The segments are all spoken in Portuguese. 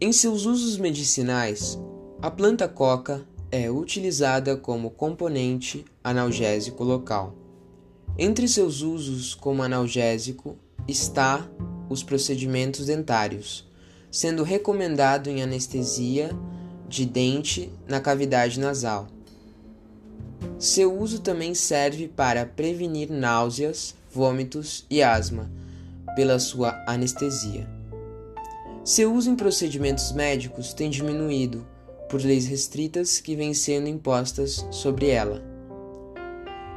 Em seus usos medicinais, a planta coca é utilizada como componente analgésico local. Entre seus usos como analgésico está os procedimentos dentários, sendo recomendado em anestesia de dente na cavidade nasal. Seu uso também serve para prevenir náuseas, vômitos e asma, pela sua anestesia. Seu uso em procedimentos médicos tem diminuído por leis restritas que vêm sendo impostas sobre ela.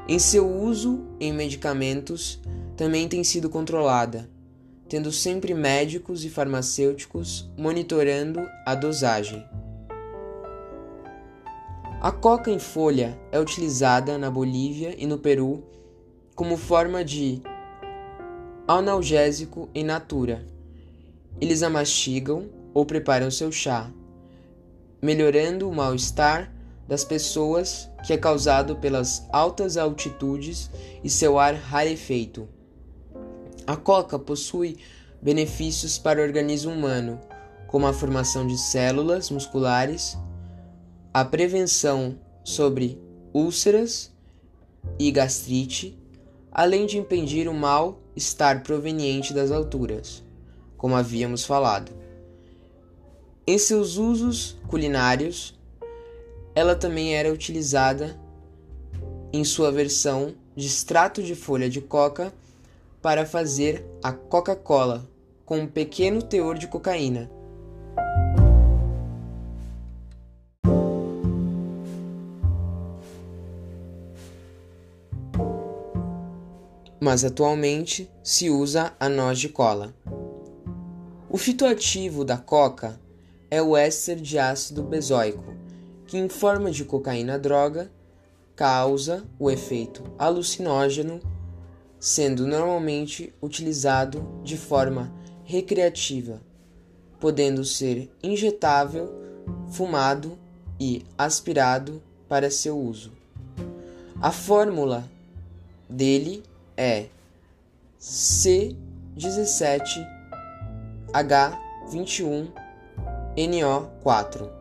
Em seu uso em medicamentos também tem sido controlada, tendo sempre médicos e farmacêuticos monitorando a dosagem. A coca em folha é utilizada na Bolívia e no Peru como forma de analgésico em natura. Eles a mastigam ou preparam seu chá, melhorando o mal-estar das pessoas que é causado pelas altas altitudes e seu ar rarefeito. A coca possui benefícios para o organismo humano, como a formação de células musculares a prevenção sobre úlceras e gastrite, além de impedir o mal-estar proveniente das alturas, como havíamos falado. Em seus usos culinários, ela também era utilizada em sua versão de extrato de folha de coca para fazer a Coca-Cola com um pequeno teor de cocaína mas atualmente se usa a noz de cola. O fitoativo da coca é o éster de ácido benzoico, que em forma de cocaína droga causa o efeito alucinógeno, sendo normalmente utilizado de forma recreativa, podendo ser injetável, fumado e aspirado para seu uso. A fórmula dele é C17H21NO4.